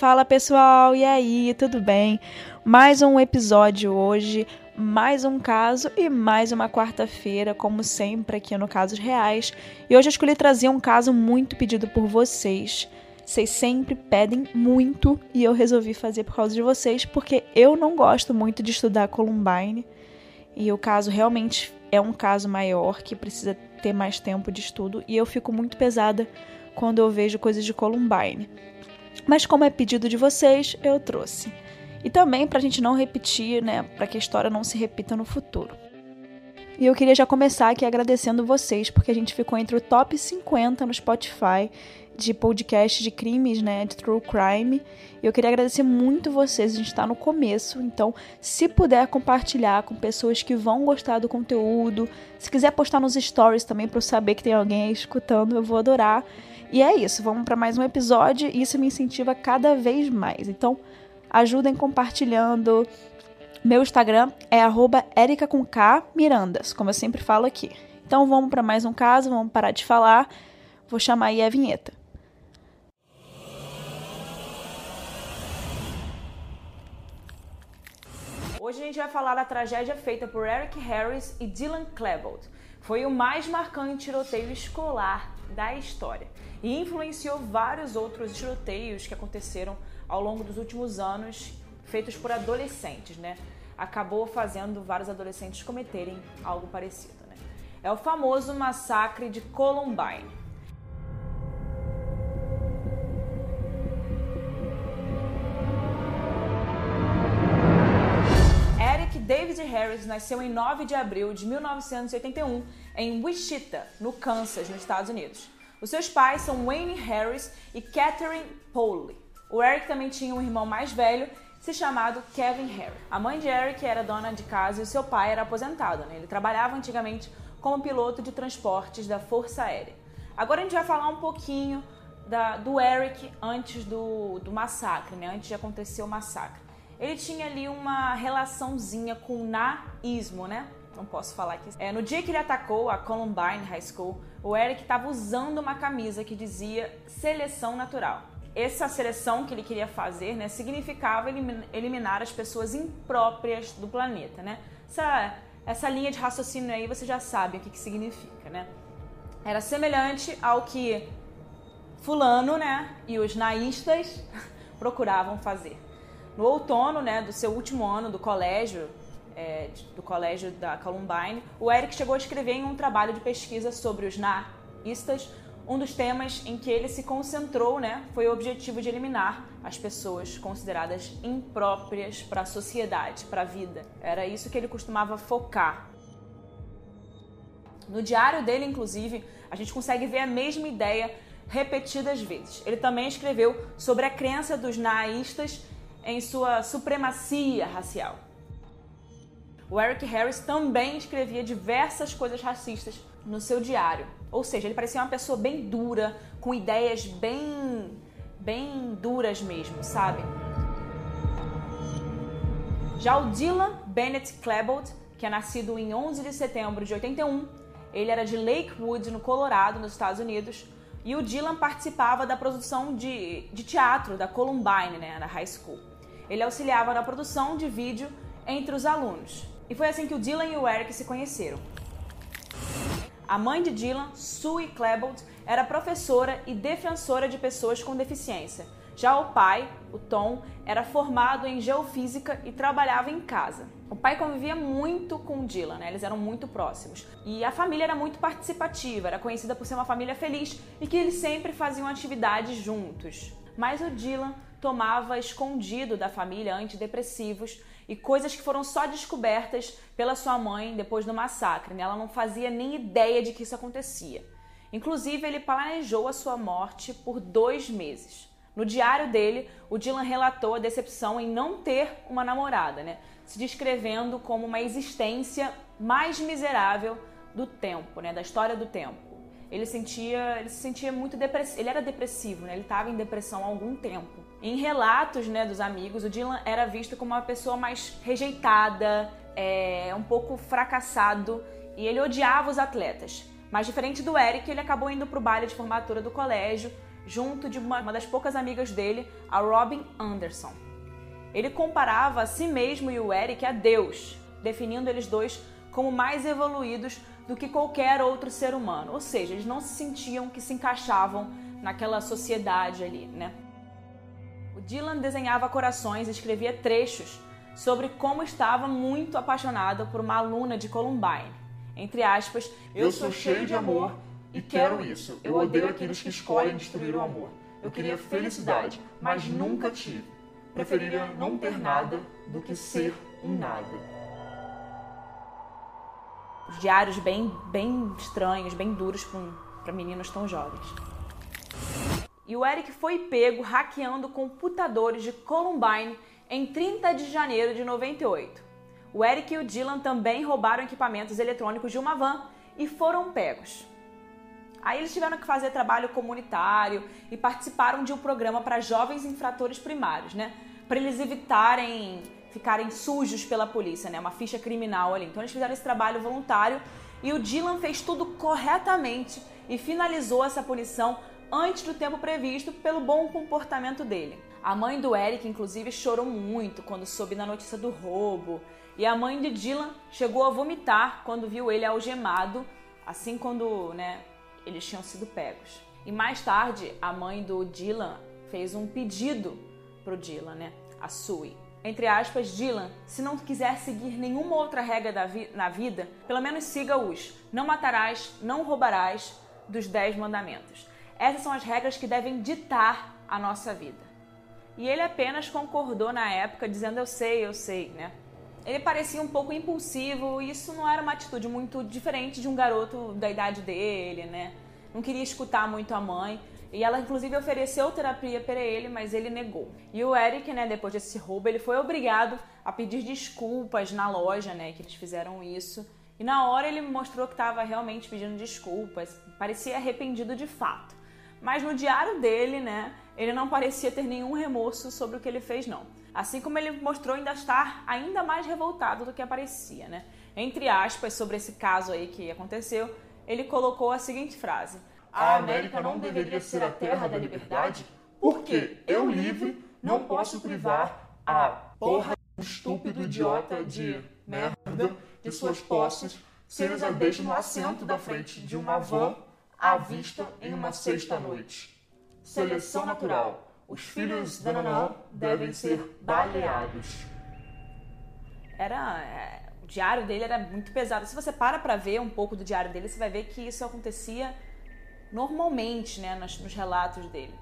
Fala pessoal, e aí, tudo bem? Mais um episódio hoje, mais um caso e mais uma quarta-feira, como sempre, aqui no Casos Reais. E hoje eu escolhi trazer um caso muito pedido por vocês. Vocês sempre pedem muito e eu resolvi fazer por causa de vocês, porque eu não gosto muito de estudar Columbine. E o caso realmente é um caso maior que precisa ter mais tempo de estudo e eu fico muito pesada quando eu vejo coisas de Columbine. Mas como é pedido de vocês, eu trouxe. E também para a gente não repetir, né, para que a história não se repita no futuro. E eu queria já começar aqui agradecendo vocês, porque a gente ficou entre o top 50 no Spotify de podcast de crimes, né, de true crime. Eu queria agradecer muito vocês, a gente está no começo, então se puder compartilhar com pessoas que vão gostar do conteúdo, se quiser postar nos stories também para eu saber que tem alguém aí escutando, eu vou adorar. E é isso, vamos para mais um episódio e isso me incentiva cada vez mais. Então, ajudem compartilhando. Meu Instagram é @erica com K Mirandas, como eu sempre falo aqui. Então, vamos para mais um caso, vamos parar de falar. Vou chamar aí a vinheta. Hoje a gente vai falar da tragédia feita por Eric Harris e Dylan Klebold. Foi o mais marcante tiroteio escolar da história e influenciou vários outros tiroteios que aconteceram ao longo dos últimos anos, feitos por adolescentes, né? Acabou fazendo vários adolescentes cometerem algo parecido, né? É o famoso massacre de Columbine. David Harris nasceu em 9 de abril de 1981 em Wichita, no Kansas, nos Estados Unidos. Os seus pais são Wayne Harris e Catherine Powley. O Eric também tinha um irmão mais velho, se chamado Kevin Harris. A mãe de Eric era dona de casa e seu pai era aposentado. Né? Ele trabalhava antigamente como piloto de transportes da Força Aérea. Agora a gente vai falar um pouquinho da, do Eric antes do, do massacre, né? antes de acontecer o massacre. Ele tinha ali uma relaçãozinha com o naísmo, né? não posso falar aqui. É, no dia que ele atacou a Columbine High School, o Eric estava usando uma camisa que dizia seleção natural. Essa seleção que ele queria fazer né, significava eliminar as pessoas impróprias do planeta. Né? Essa, essa linha de raciocínio aí você já sabe o que, que significa. Né? Era semelhante ao que Fulano né, e os naístas procuravam fazer. No outono né, do seu último ano do colégio, é, do colégio da Columbine, o Eric chegou a escrever em um trabalho de pesquisa sobre os naístas. Um dos temas em que ele se concentrou né, foi o objetivo de eliminar as pessoas consideradas impróprias para a sociedade, para a vida. Era isso que ele costumava focar. No diário dele, inclusive, a gente consegue ver a mesma ideia repetidas vezes. Ele também escreveu sobre a crença dos naístas em sua supremacia racial. O Eric Harris também escrevia diversas coisas racistas no seu diário. Ou seja, ele parecia uma pessoa bem dura, com ideias bem bem duras mesmo, sabe? Já o Dylan Bennett Klebold, que é nascido em 11 de setembro de 81, ele era de Lakewood, no Colorado, nos Estados Unidos, e o Dylan participava da produção de, de teatro da Columbine, né, na high school. Ele auxiliava na produção de vídeo entre os alunos. E foi assim que o Dylan e o Eric se conheceram. A mãe de Dylan, Sue Klebold, era professora e defensora de pessoas com deficiência. Já o pai, o Tom, era formado em geofísica e trabalhava em casa. O pai convivia muito com Dylan, né? eles eram muito próximos. E a família era muito participativa, era conhecida por ser uma família feliz e que eles sempre faziam atividades juntos. Mas o Dylan tomava escondido da família antidepressivos e coisas que foram só descobertas pela sua mãe depois do massacre. Né? Ela não fazia nem ideia de que isso acontecia. Inclusive, ele planejou a sua morte por dois meses. No diário dele, o Dylan relatou a decepção em não ter uma namorada, né? se descrevendo como uma existência mais miserável do tempo, né? da história do tempo. Ele sentia, ele se sentia muito depressivo, ele era depressivo, né? ele estava em depressão há algum tempo. Em relatos né, dos amigos, o Dylan era visto como uma pessoa mais rejeitada, é, um pouco fracassado e ele odiava os atletas. Mas diferente do Eric, ele acabou indo para o baile de formatura do colégio junto de uma, uma das poucas amigas dele, a Robin Anderson. Ele comparava a si mesmo e o Eric a Deus, definindo eles dois como mais evoluídos do que qualquer outro ser humano. Ou seja, eles não se sentiam que se encaixavam naquela sociedade ali, né? Dylan desenhava corações e escrevia trechos sobre como estava muito apaixonado por uma aluna de Columbine. Entre aspas, eu sou cheio de amor e quero isso. Eu odeio aqueles que escolhem destruir o amor. Eu queria felicidade, mas nunca tive. Preferiria não ter nada do que ser um nada. Os diários bem, bem estranhos, bem duros para meninos tão jovens. E o Eric foi pego hackeando computadores de Columbine em 30 de janeiro de 98. O Eric e o Dylan também roubaram equipamentos eletrônicos de uma van e foram pegos. Aí eles tiveram que fazer trabalho comunitário e participaram de um programa para jovens infratores primários, né? Para eles evitarem ficarem sujos pela polícia, né? Uma ficha criminal ali. Então eles fizeram esse trabalho voluntário e o Dylan fez tudo corretamente e finalizou essa punição antes do tempo previsto pelo bom comportamento dele. A mãe do Eric, inclusive, chorou muito quando soube da notícia do roubo. E a mãe de Dylan chegou a vomitar quando viu ele algemado, assim quando né, eles tinham sido pegos. E mais tarde, a mãe do Dylan fez um pedido pro Dylan, né? A Sue. Entre aspas, Dylan, se não quiser seguir nenhuma outra regra vi na vida, pelo menos siga os não matarás, não roubarás dos dez mandamentos. Essas são as regras que devem ditar a nossa vida. E ele apenas concordou na época, dizendo eu sei, eu sei, né? Ele parecia um pouco impulsivo e isso não era uma atitude muito diferente de um garoto da idade dele, né? Não queria escutar muito a mãe. E ela, inclusive, ofereceu terapia para ele, mas ele negou. E o Eric, né, depois desse roubo, ele foi obrigado a pedir desculpas na loja, né, que eles fizeram isso. E na hora ele mostrou que estava realmente pedindo desculpas, parecia arrependido de fato. Mas no diário dele, né, ele não parecia ter nenhum remorso sobre o que ele fez, não. Assim como ele mostrou ainda estar ainda mais revoltado do que aparecia, né? Entre aspas, sobre esse caso aí que aconteceu, ele colocou a seguinte frase: A América não deveria ser a terra da liberdade? Porque eu livre não posso privar a porra estúpido idiota de merda de suas posses se eles a deixam no assento da frente de uma van à vista em uma sexta-noite. Seleção natural. Os filhos da Nanã devem ser baleados. Era. É, o diário dele era muito pesado. Se você para pra ver um pouco do diário dele, você vai ver que isso acontecia normalmente, né, nos, nos relatos dele.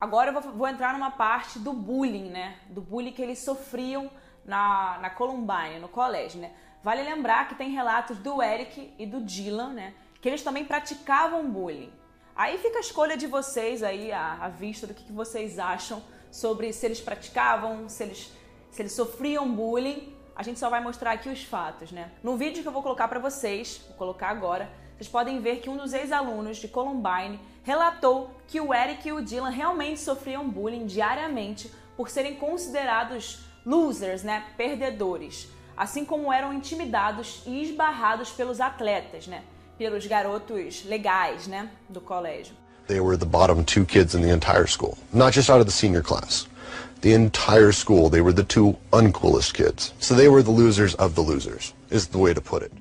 Agora eu vou, vou, entrar numa parte do bullying, né? Do bullying que eles sofriam na, na Columbine, no colégio, né? Vale lembrar que tem relatos do Eric e do Dylan, né? Que eles também praticavam bullying. Aí fica a escolha de vocês aí, à, vista do que, que vocês acham sobre se eles praticavam, se eles, se eles sofriam bullying. A gente só vai mostrar aqui os fatos, né? No vídeo que eu vou colocar para vocês, vou colocar agora, vocês podem ver que um dos ex-alunos de Columbine relatou que o Eric e o Dylan realmente sofriam bullying diariamente por serem considerados losers, né? Perdedores. Assim como eram intimidados e esbarrados pelos atletas, né? Pelos garotos legais, né, do colégio. They were the bottom two kids in the entire school, not just out of the senior class. The entire school, they were the two uncoolest kids. So they were the losers of the losers, is the way to put it.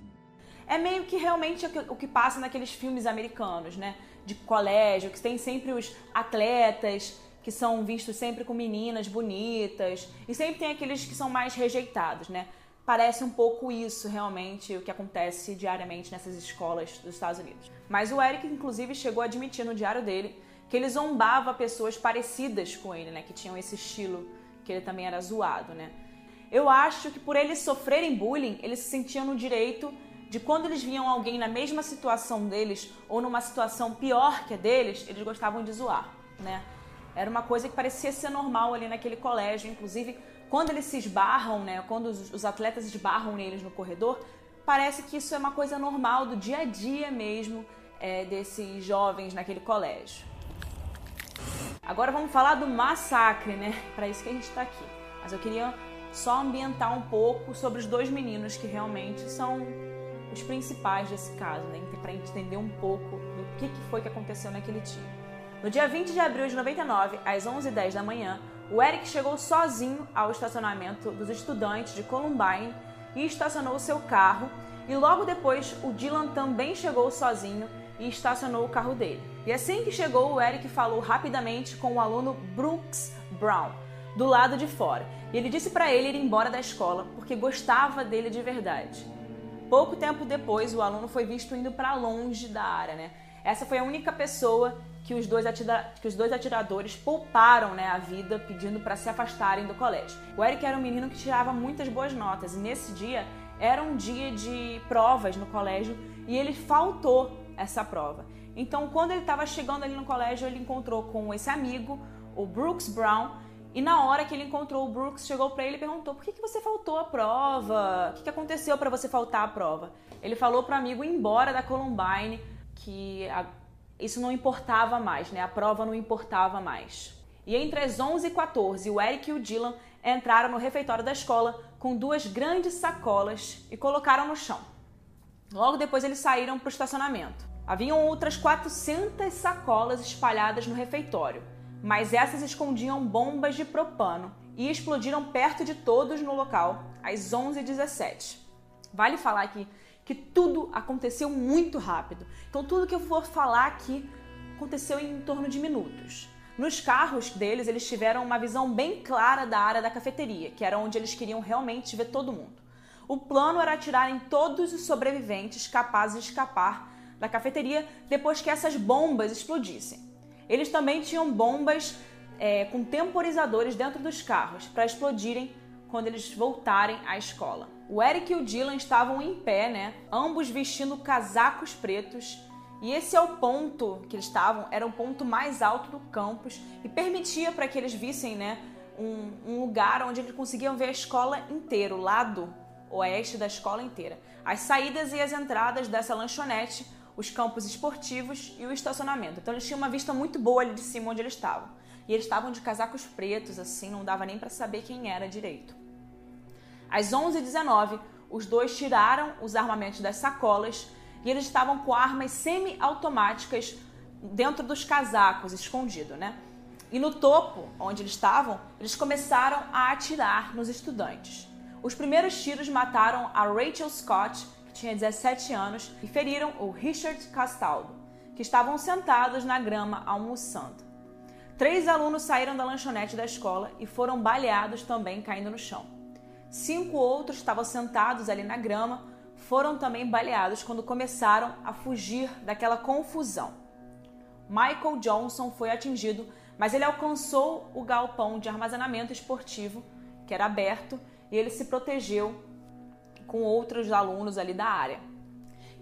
É meio que realmente o que passa naqueles filmes americanos, né? De colégio, que tem sempre os atletas que são vistos sempre com meninas bonitas e sempre tem aqueles que são mais rejeitados, né? Parece um pouco isso realmente o que acontece diariamente nessas escolas dos Estados Unidos. Mas o Eric, inclusive, chegou a admitir no diário dele que ele zombava pessoas parecidas com ele, né? Que tinham esse estilo, que ele também era zoado, né? Eu acho que por eles sofrerem bullying, eles se sentiam no direito de quando eles viam alguém na mesma situação deles ou numa situação pior que a deles, eles gostavam de zoar, né? Era uma coisa que parecia ser normal ali naquele colégio, inclusive quando eles se esbarram, né, quando os, os atletas esbarram neles no corredor, parece que isso é uma coisa normal do dia a dia mesmo é, desses jovens naquele colégio. Agora vamos falar do massacre, né? Para isso que a gente está aqui. Mas eu queria só ambientar um pouco sobre os dois meninos que realmente são os principais desse caso, né? Para entender um pouco do que, que foi que aconteceu naquele dia. No dia 20 de abril de 99, às 11h10 da manhã, o Eric chegou sozinho ao estacionamento dos estudantes de Columbine e estacionou seu carro. E logo depois, o Dylan também chegou sozinho e estacionou o carro dele. E assim que chegou, o Eric falou rapidamente com o aluno Brooks Brown, do lado de fora. E ele disse para ele ir embora da escola porque gostava dele de verdade. Pouco tempo depois, o aluno foi visto indo para longe da área, né? Essa foi a única pessoa que os dois, atira... que os dois atiradores pouparam né, a vida pedindo para se afastarem do colégio. O Eric era um menino que tirava muitas boas notas e nesse dia era um dia de provas no colégio e ele faltou essa prova. Então, quando ele estava chegando ali no colégio, ele encontrou com esse amigo, o Brooks Brown, e na hora que ele encontrou o Brooks, chegou para ele e perguntou: por que, que você faltou a prova? O que, que aconteceu para você faltar a prova? Ele falou para o amigo ir embora da Columbine que a, isso não importava mais, né? A prova não importava mais. E entre as 11 e 14, o Eric e o Dylan entraram no refeitório da escola com duas grandes sacolas e colocaram no chão. Logo depois eles saíram para o estacionamento. Haviam outras 400 sacolas espalhadas no refeitório, mas essas escondiam bombas de propano e explodiram perto de todos no local às 11h17. Vale falar aqui que tudo aconteceu muito rápido. Então, tudo que eu for falar aqui aconteceu em torno de minutos. Nos carros deles, eles tiveram uma visão bem clara da área da cafeteria, que era onde eles queriam realmente ver todo mundo. O plano era tirarem todos os sobreviventes capazes de escapar da cafeteria depois que essas bombas explodissem. Eles também tinham bombas é, com temporizadores dentro dos carros para explodirem quando eles voltarem à escola. O Eric e o Dylan estavam em pé, né? Ambos vestindo casacos pretos. E esse é o ponto que eles estavam, era o ponto mais alto do campus e permitia para que eles vissem, né, um, um, lugar onde eles conseguiam ver a escola inteira, o lado oeste da escola inteira. As saídas e as entradas dessa lanchonete, os campos esportivos e o estacionamento. Então eles tinham uma vista muito boa ali de cima onde eles estavam. E eles estavam de casacos pretos, assim, não dava nem para saber quem era direito. Às 11h19, os dois tiraram os armamentos das sacolas e eles estavam com armas semi-automáticas dentro dos casacos, escondido, né? E no topo, onde eles estavam, eles começaram a atirar nos estudantes. Os primeiros tiros mataram a Rachel Scott, que tinha 17 anos, e feriram o Richard Castaldo, que estavam sentados na grama almoçando. Três alunos saíram da lanchonete da escola e foram baleados também caindo no chão. Cinco outros estavam sentados ali na grama, foram também baleados quando começaram a fugir daquela confusão. Michael Johnson foi atingido, mas ele alcançou o galpão de armazenamento esportivo, que era aberto, e ele se protegeu com outros alunos ali da área.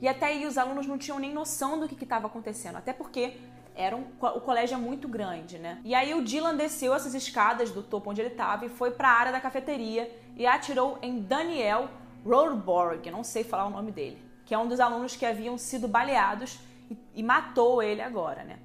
E até aí os alunos não tinham nem noção do que estava acontecendo, até porque era um, o colégio é muito grande, né? E aí o Dylan desceu essas escadas do topo onde ele estava e foi para a área da cafeteria e atirou em Daniel Rohrborg, não sei falar o nome dele, que é um dos alunos que haviam sido baleados e, e matou ele agora, né?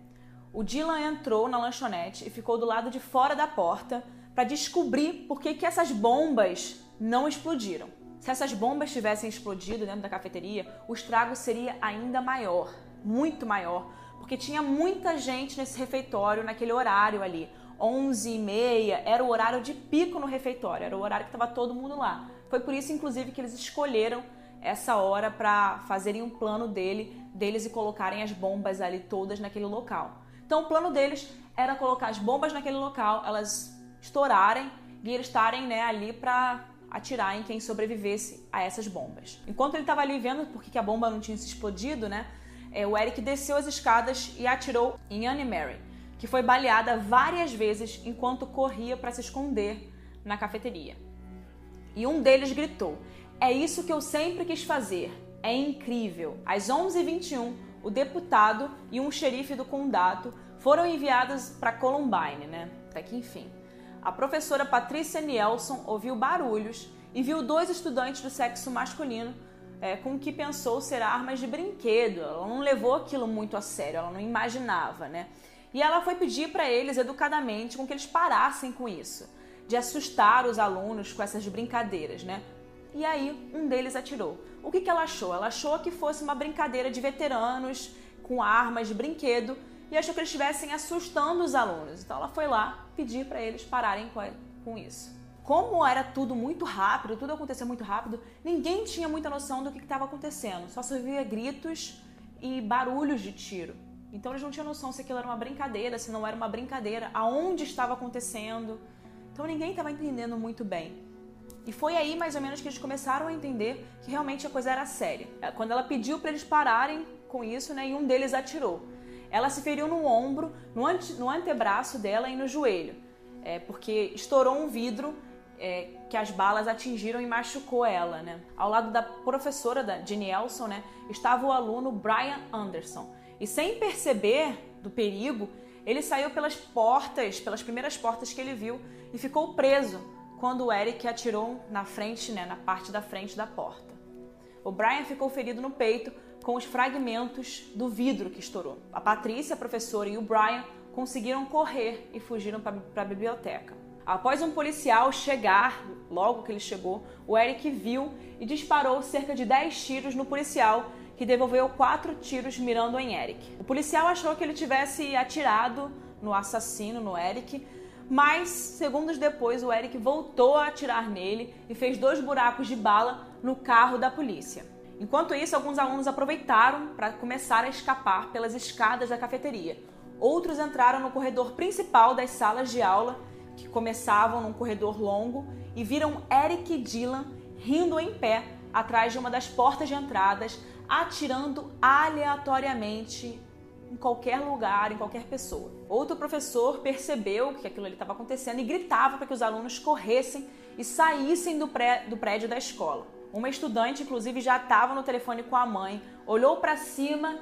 O Dylan entrou na lanchonete e ficou do lado de fora da porta para descobrir por que, que essas bombas não explodiram. Se essas bombas tivessem explodido dentro da cafeteria, o estrago seria ainda maior, muito maior, porque tinha muita gente nesse refeitório naquele horário ali. 11 e meia era o horário de pico no refeitório, era o horário que estava todo mundo lá. Foi por isso, inclusive, que eles escolheram essa hora para fazerem um plano dele, deles e colocarem as bombas ali todas naquele local. Então, o plano deles era colocar as bombas naquele local, elas estourarem e eles estarem né, ali para atirar em quem sobrevivesse a essas bombas. Enquanto ele estava ali vendo por que a bomba não tinha se explodido, né? é, o Eric desceu as escadas e atirou em Annie Mary, que foi baleada várias vezes enquanto corria para se esconder na cafeteria. E um deles gritou: É isso que eu sempre quis fazer. É incrível. Às 11h21, o deputado e um xerife do condado foram enviados para Columbine, né? Até que enfim. A professora Patrícia Nielsen ouviu barulhos e viu dois estudantes do sexo masculino é, com o que pensou ser armas de brinquedo. Ela não levou aquilo muito a sério, ela não imaginava, né? E ela foi pedir para eles educadamente com que eles parassem com isso, de assustar os alunos com essas brincadeiras, né? E aí um deles atirou. O que, que ela achou? Ela achou que fosse uma brincadeira de veteranos com armas de brinquedo e achou que eles estivessem assustando os alunos. Então ela foi lá pedir para eles pararem com isso. Como era tudo muito rápido, tudo acontecia muito rápido, ninguém tinha muita noção do que estava acontecendo. Só se ouvia gritos e barulhos de tiro. Então eles não tinham noção se aquilo era uma brincadeira, se não era uma brincadeira, aonde estava acontecendo. Então ninguém estava entendendo muito bem. E foi aí mais ou menos que eles começaram a entender que realmente a coisa era séria. Quando ela pediu para eles pararem com isso, né, e um deles atirou. Ela se feriu no ombro, no, ante, no antebraço dela e no joelho, é, porque estourou um vidro é, que as balas atingiram e machucou ela. Né? Ao lado da professora da Jenny Elson, né, estava o aluno Brian Anderson. E sem perceber do perigo, ele saiu pelas portas, pelas primeiras portas que ele viu, e ficou preso quando o Eric atirou na frente, né, na parte da frente da porta. O Brian ficou ferido no peito, com os fragmentos do vidro que estourou. A Patrícia, a professora e o Brian conseguiram correr e fugiram para a biblioteca. Após um policial chegar, logo que ele chegou, o Eric viu e disparou cerca de 10 tiros no policial, que devolveu quatro tiros mirando em Eric. O policial achou que ele tivesse atirado no assassino, no Eric, mas segundos depois o Eric voltou a atirar nele e fez dois buracos de bala no carro da polícia. Enquanto isso, alguns alunos aproveitaram para começar a escapar pelas escadas da cafeteria. Outros entraram no corredor principal das salas de aula, que começavam num corredor longo, e viram Eric e Dylan rindo em pé atrás de uma das portas de entradas, atirando aleatoriamente em qualquer lugar, em qualquer pessoa. Outro professor percebeu que aquilo ali estava acontecendo e gritava para que os alunos corressem e saíssem do, pré, do prédio da escola. Uma estudante, inclusive, já estava no telefone com a mãe, olhou para cima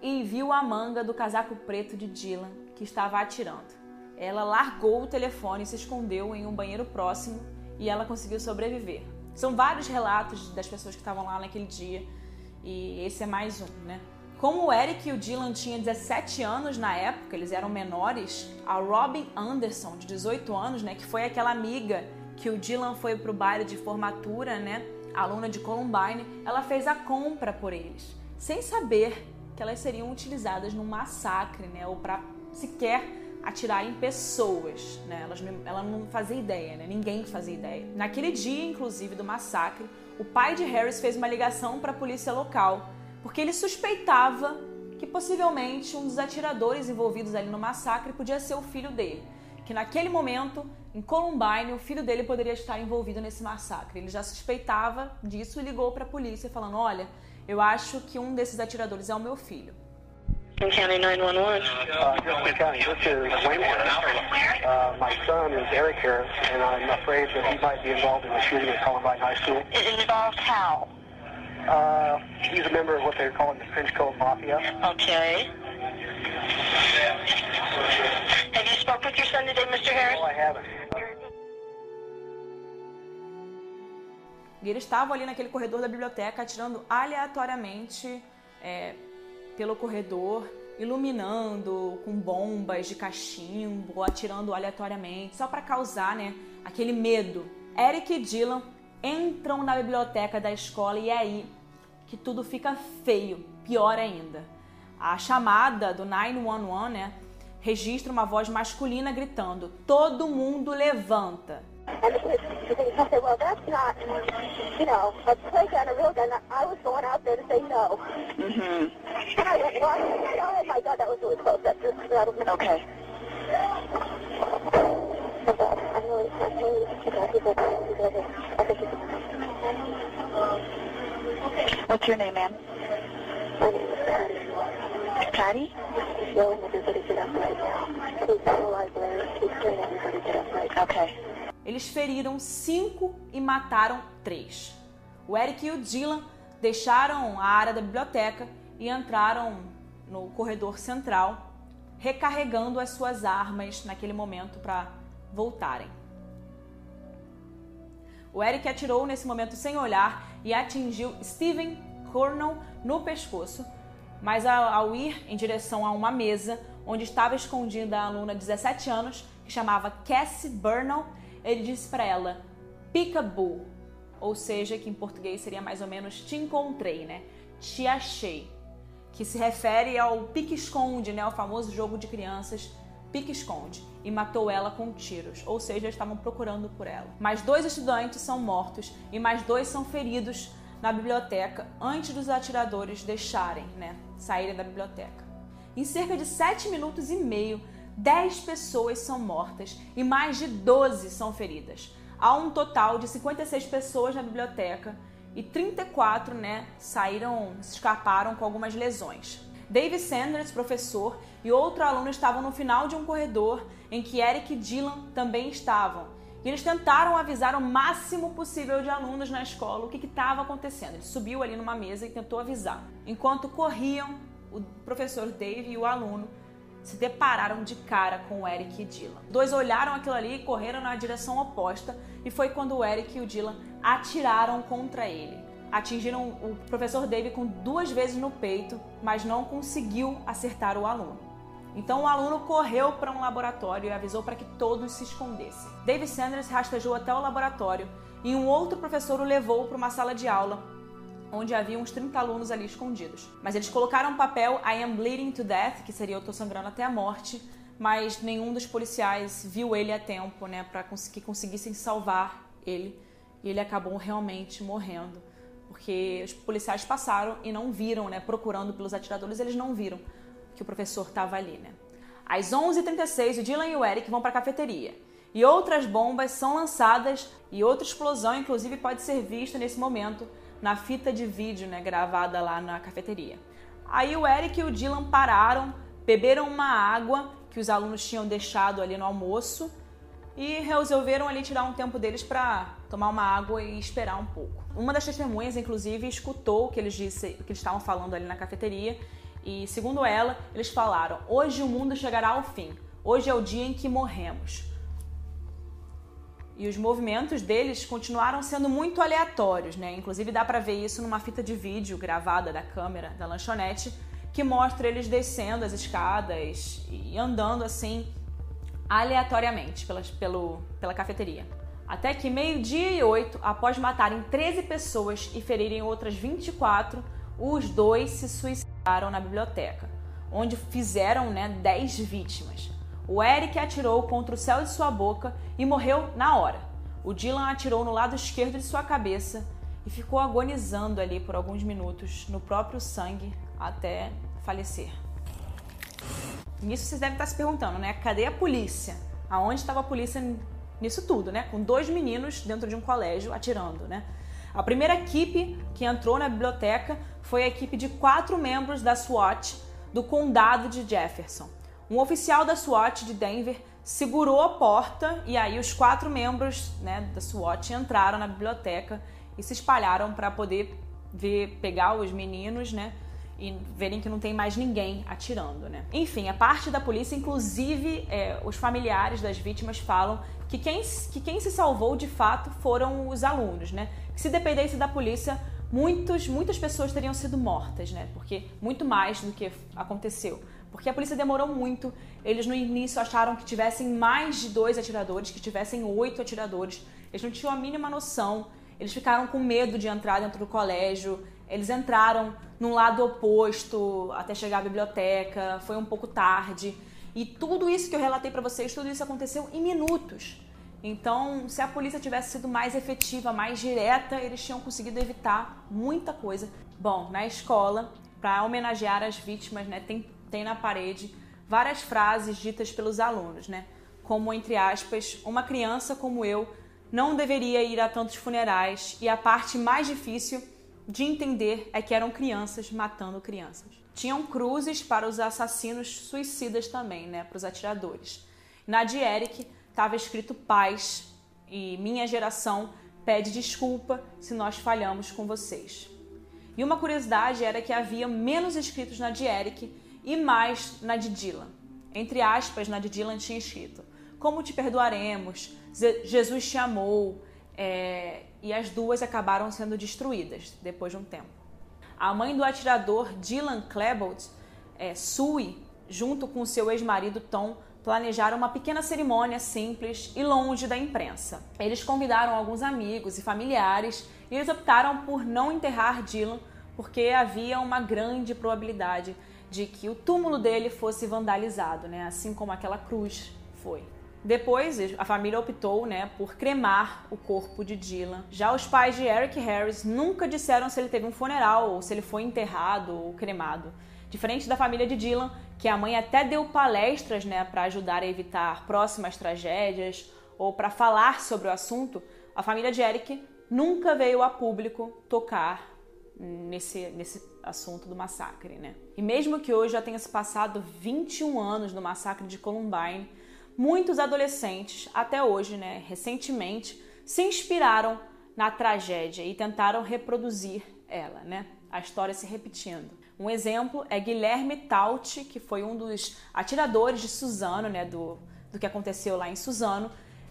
e viu a manga do casaco preto de Dylan, que estava atirando. Ela largou o telefone e se escondeu em um banheiro próximo e ela conseguiu sobreviver. São vários relatos das pessoas que estavam lá naquele dia e esse é mais um, né? Como o Eric e o Dylan tinham 17 anos na época, eles eram menores, a Robin Anderson, de 18 anos, né, que foi aquela amiga que o Dylan foi pro baile de formatura, né, aluna de Columbine, ela fez a compra por eles, sem saber que elas seriam utilizadas num massacre, né, ou para sequer atirar em pessoas, né? Elas, ela não fazia ideia, né? Ninguém fazia ideia. Naquele dia, inclusive, do massacre, o pai de Harris fez uma ligação para a polícia local, porque ele suspeitava que possivelmente um dos atiradores envolvidos ali no massacre podia ser o filho dele que naquele momento, em Columbine, o filho dele poderia estar envolvido nesse massacre. Ele já suspeitava disso e ligou para a polícia falando: "Olha, eu acho que um desses atiradores é o meu filho." In County 911. Uh, County, this is Waymark. Uh, my son is Eric here, and I'm afraid that he might be involved in the shooting at Columbine High School. Involved how? Uh, he's a member of what they're calling the French Code Mafia. Okay. Have you spoke with your son today, Mr. Harris? No, I haven't. E eles estavam ali naquele corredor da biblioteca atirando aleatoriamente é, pelo corredor, iluminando com bombas de cachimbo, atirando aleatoriamente, só para causar né, aquele medo. Eric e Dylan entram na biblioteca da escola e é aí que tudo fica feio, pior ainda. A chamada do 911, né, registra uma voz masculina gritando: Todo mundo levanta. And the kids, said, well, that's not, you know, a playground, a real gun. I was going out there to say no. Mm-hmm. And I went, well, oh my God, that was really close. That's just, that was, Okay. I'm really, I'm really, you know, people, people, I think it's, What's your name, ma'am? my name is Patty. Patty? He's yelling everybody get up right now. He's in the library. He's saying everybody get up right now. Okay. Eles feriram cinco e mataram três. O Eric e o Dylan deixaram a área da biblioteca e entraram no corredor central, recarregando as suas armas naquele momento para voltarem. O Eric atirou nesse momento sem olhar e atingiu Steven Cornell no pescoço, mas ao, ir em direção a uma mesa onde estava escondida a aluna de 17 anos, que chamava Cassie Burnell, ele disse para ela peekaboo, ou seja, que em português seria mais ou menos te encontrei, né? Te achei. que se refere ao pique-esconde, né, o famoso jogo de crianças pique-esconde, e matou ela com tiros, ou seja, estavam procurando por ela. Mais dois estudantes são mortos e mais dois são feridos na biblioteca antes dos atiradores deixarem, né, saírem da biblioteca. Em cerca de sete minutos e meio, 10 pessoas são mortas e mais de 12 são feridas. Há um total de 56 pessoas na biblioteca e 34 né, saíram, escaparam com algumas lesões. David Sanders, professor, e outro aluno estavam no final de um corredor em que Eric e Dylan também estavam. E eles tentaram avisar o máximo possível de alunos na escola o que estava acontecendo. Ele subiu ali numa mesa e tentou avisar. Enquanto corriam, o professor Dave e o aluno se depararam de cara com o Eric e Dylan. Dois olharam aquilo ali e correram na direção oposta, e foi quando o Eric e o Dylan atiraram contra ele. Atingiram o professor Dave com duas vezes no peito, mas não conseguiu acertar o aluno. Então o aluno correu para um laboratório e avisou para que todos se escondessem. David Sanders rastejou até o laboratório e um outro professor o levou para uma sala de aula onde havia uns 30 alunos ali escondidos. Mas eles colocaram um papel I am bleeding to death, que seria eu tô sangrando até a morte, mas nenhum dos policiais viu ele a tempo, né, para que conseguissem salvar ele. E ele acabou realmente morrendo, porque os policiais passaram e não viram, né, procurando pelos atiradores, eles não viram que o professor estava ali, né. Às 11h36, o Dylan e o Eric vão para a cafeteria. E outras bombas são lançadas e outra explosão, inclusive, pode ser vista nesse momento na fita de vídeo, né, gravada lá na cafeteria. Aí o Eric e o Dylan pararam, beberam uma água que os alunos tinham deixado ali no almoço e resolveram ali tirar um tempo deles para tomar uma água e esperar um pouco. Uma das testemunhas, inclusive, escutou o que eles disse, que eles estavam falando ali na cafeteria e, segundo ela, eles falaram: "Hoje o mundo chegará ao fim. Hoje é o dia em que morremos." E os movimentos deles continuaram sendo muito aleatórios, né? Inclusive dá para ver isso numa fita de vídeo gravada da câmera da lanchonete que mostra eles descendo as escadas e andando assim aleatoriamente pelo, pela cafeteria. Até que meio-dia e oito, após matarem 13 pessoas e ferirem outras 24, os dois se suicidaram na biblioteca, onde fizeram né, 10 vítimas. O Eric atirou contra o céu de sua boca e morreu na hora. O Dylan atirou no lado esquerdo de sua cabeça e ficou agonizando ali por alguns minutos no próprio sangue até falecer. Nisso vocês devem estar se perguntando, né? Cadê a polícia? Aonde estava a polícia nisso tudo, né? Com dois meninos dentro de um colégio atirando, né? A primeira equipe que entrou na biblioteca foi a equipe de quatro membros da SWAT do condado de Jefferson. Um oficial da SWAT de Denver segurou a porta e aí os quatro membros né, da SWAT entraram na biblioteca e se espalharam para poder ver, pegar os meninos, né? E verem que não tem mais ninguém atirando, né? Enfim, a parte da polícia, inclusive é, os familiares das vítimas falam que quem, que quem se salvou de fato foram os alunos, né? Que se dependesse da polícia, muitos, muitas pessoas teriam sido mortas, né? Porque muito mais do que aconteceu. Porque a polícia demorou muito. Eles no início acharam que tivessem mais de dois atiradores, que tivessem oito atiradores. Eles não tinham a mínima noção. Eles ficaram com medo de entrar dentro do colégio. Eles entraram num lado oposto até chegar à biblioteca. Foi um pouco tarde. E tudo isso que eu relatei para vocês, tudo isso aconteceu em minutos. Então, se a polícia tivesse sido mais efetiva, mais direta, eles tinham conseguido evitar muita coisa. Bom, na escola, para homenagear as vítimas, né, tem tem na parede várias frases ditas pelos alunos, né? Como, entre aspas, uma criança como eu não deveria ir a tantos funerais e a parte mais difícil de entender é que eram crianças matando crianças. Tinham cruzes para os assassinos suicidas também, né? Para os atiradores. Na de Eric estava escrito paz e minha geração pede desculpa se nós falhamos com vocês. E uma curiosidade era que havia menos escritos na de Eric e mais na de Dylan. Entre aspas, na de Dylan tinha escrito: Como te perdoaremos? Jesus te amou. É... e as duas acabaram sendo destruídas depois de um tempo. A mãe do atirador Dylan Klebold, é, junto com seu ex-marido Tom, planejaram uma pequena cerimônia simples e longe da imprensa. Eles convidaram alguns amigos e familiares e eles optaram por não enterrar Dylan porque havia uma grande probabilidade de que o túmulo dele fosse vandalizado, né? Assim como aquela cruz foi. Depois, a família optou né, por cremar o corpo de Dylan. Já os pais de Eric Harris nunca disseram se ele teve um funeral ou se ele foi enterrado ou cremado. Diferente da família de Dylan, que a mãe até deu palestras né, para ajudar a evitar próximas tragédias ou para falar sobre o assunto, a família de Eric nunca veio a público tocar nesse, nesse assunto do massacre. Né? E mesmo que hoje já tenha se passado 21 anos do massacre de Columbine, muitos adolescentes, até hoje, né, recentemente, se inspiraram na tragédia e tentaram reproduzir ela, né? A história se repetindo. Um exemplo é Guilherme Tauti, que foi um dos atiradores de Suzano, né, do, do que aconteceu lá em Suzano,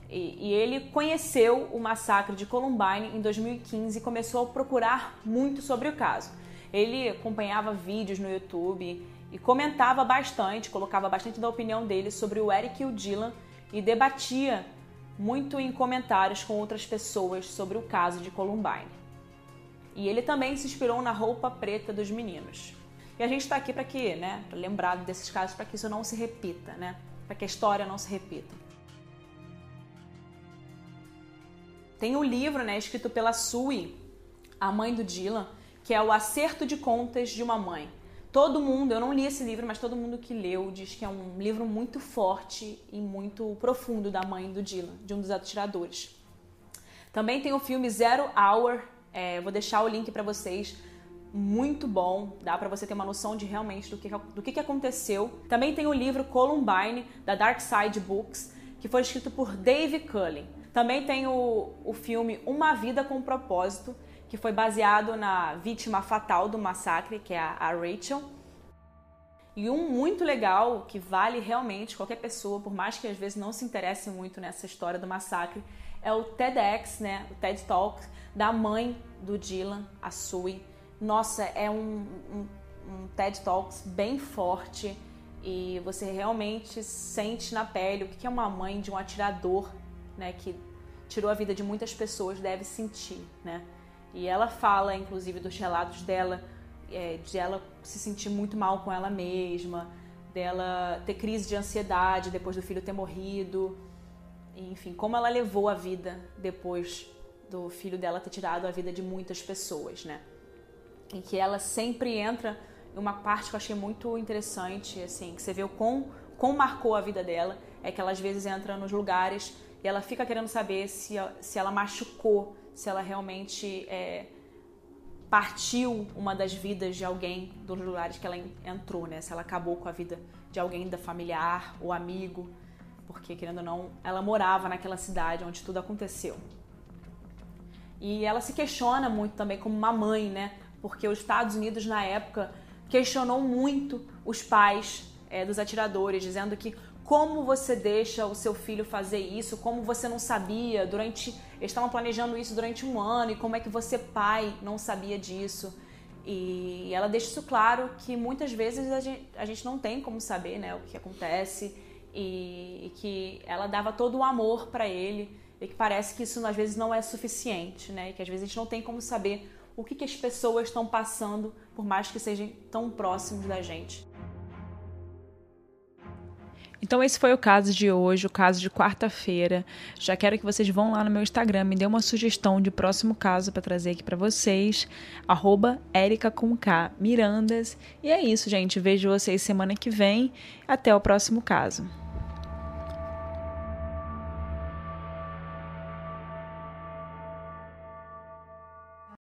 e, e, ele conheceu o massacre de Columbine em 2015 e começou a procurar muito sobre o caso. Ele acompanhava vídeos no YouTube e comentava bastante, colocava bastante da opinião dele sobre o Eric e o Dylan e debatia muito em comentários com outras pessoas sobre o caso de Columbine. E ele também se inspirou na roupa preta dos meninos. E a gente está aqui para que, né, para lembrar desses casos, para que isso não se repita, né, para que a história não se repita. Tem um livro, né, escrito pela Sue, a mãe do Dylan, que é o Acerto de Contas de uma Mãe. Todo mundo, eu não li esse livro, mas todo mundo que leu diz que é um livro muito forte e muito profundo da mãe do Dylan, de um dos atiradores. Também tem o filme Zero Hour, é, vou deixar o link para vocês. Muito bom, dá para você ter uma noção de realmente do que, do que, que aconteceu. Também tem o livro Columbine, da Dark Side Books, que foi escrito por Dave Cullen. Também tem o, o filme Uma Vida com Propósito, que foi baseado na vítima fatal do massacre, que é a, Rachel. E um muito legal, que vale realmente qualquer pessoa, por mais que às vezes não se interesse muito nessa história do massacre, é o TEDx, né? O TED Talk da mãe do Dylan, a Sue. Nossa, é um, um, um TED Talks bem forte e você realmente sente na pele o que é uma mãe de um atirador, né? Que tirou a vida de muitas pessoas, deve sentir, né? E ela fala, inclusive, dos relatos dela, é, de ela se sentir muito mal com ela mesma, dela ter crise de ansiedade depois do filho ter morrido, enfim, como ela levou a vida depois do filho dela ter tirado a vida de muitas pessoas, né? Em que ela sempre entra em uma parte que eu achei muito interessante, assim, que você vê o quão, quão marcou a vida dela, é que ela às vezes entra nos lugares e ela fica querendo saber se, se ela machucou se ela realmente é, partiu uma das vidas de alguém dos lugares que ela entrou, né? Se ela acabou com a vida de alguém da familiar ou amigo, porque querendo ou não, ela morava naquela cidade onde tudo aconteceu. E ela se questiona muito também como uma mãe, né? Porque os Estados Unidos na época questionou muito os pais é, dos atiradores, dizendo que como você deixa o seu filho fazer isso, como você não sabia durante. Eles estavam planejando isso durante um ano e como é que você, pai, não sabia disso. E ela deixa isso claro que muitas vezes a gente, a gente não tem como saber né, o que acontece e, e que ela dava todo o amor para ele e que parece que isso às vezes não é suficiente, né? E que às vezes a gente não tem como saber o que, que as pessoas estão passando, por mais que sejam tão próximos da gente. Então esse foi o caso de hoje, o caso de quarta-feira. Já quero que vocês vão lá no meu Instagram, me dê uma sugestão de próximo caso para trazer aqui para vocês. Arroba Mirandas. E é isso, gente. Vejo vocês semana que vem. Até o próximo caso.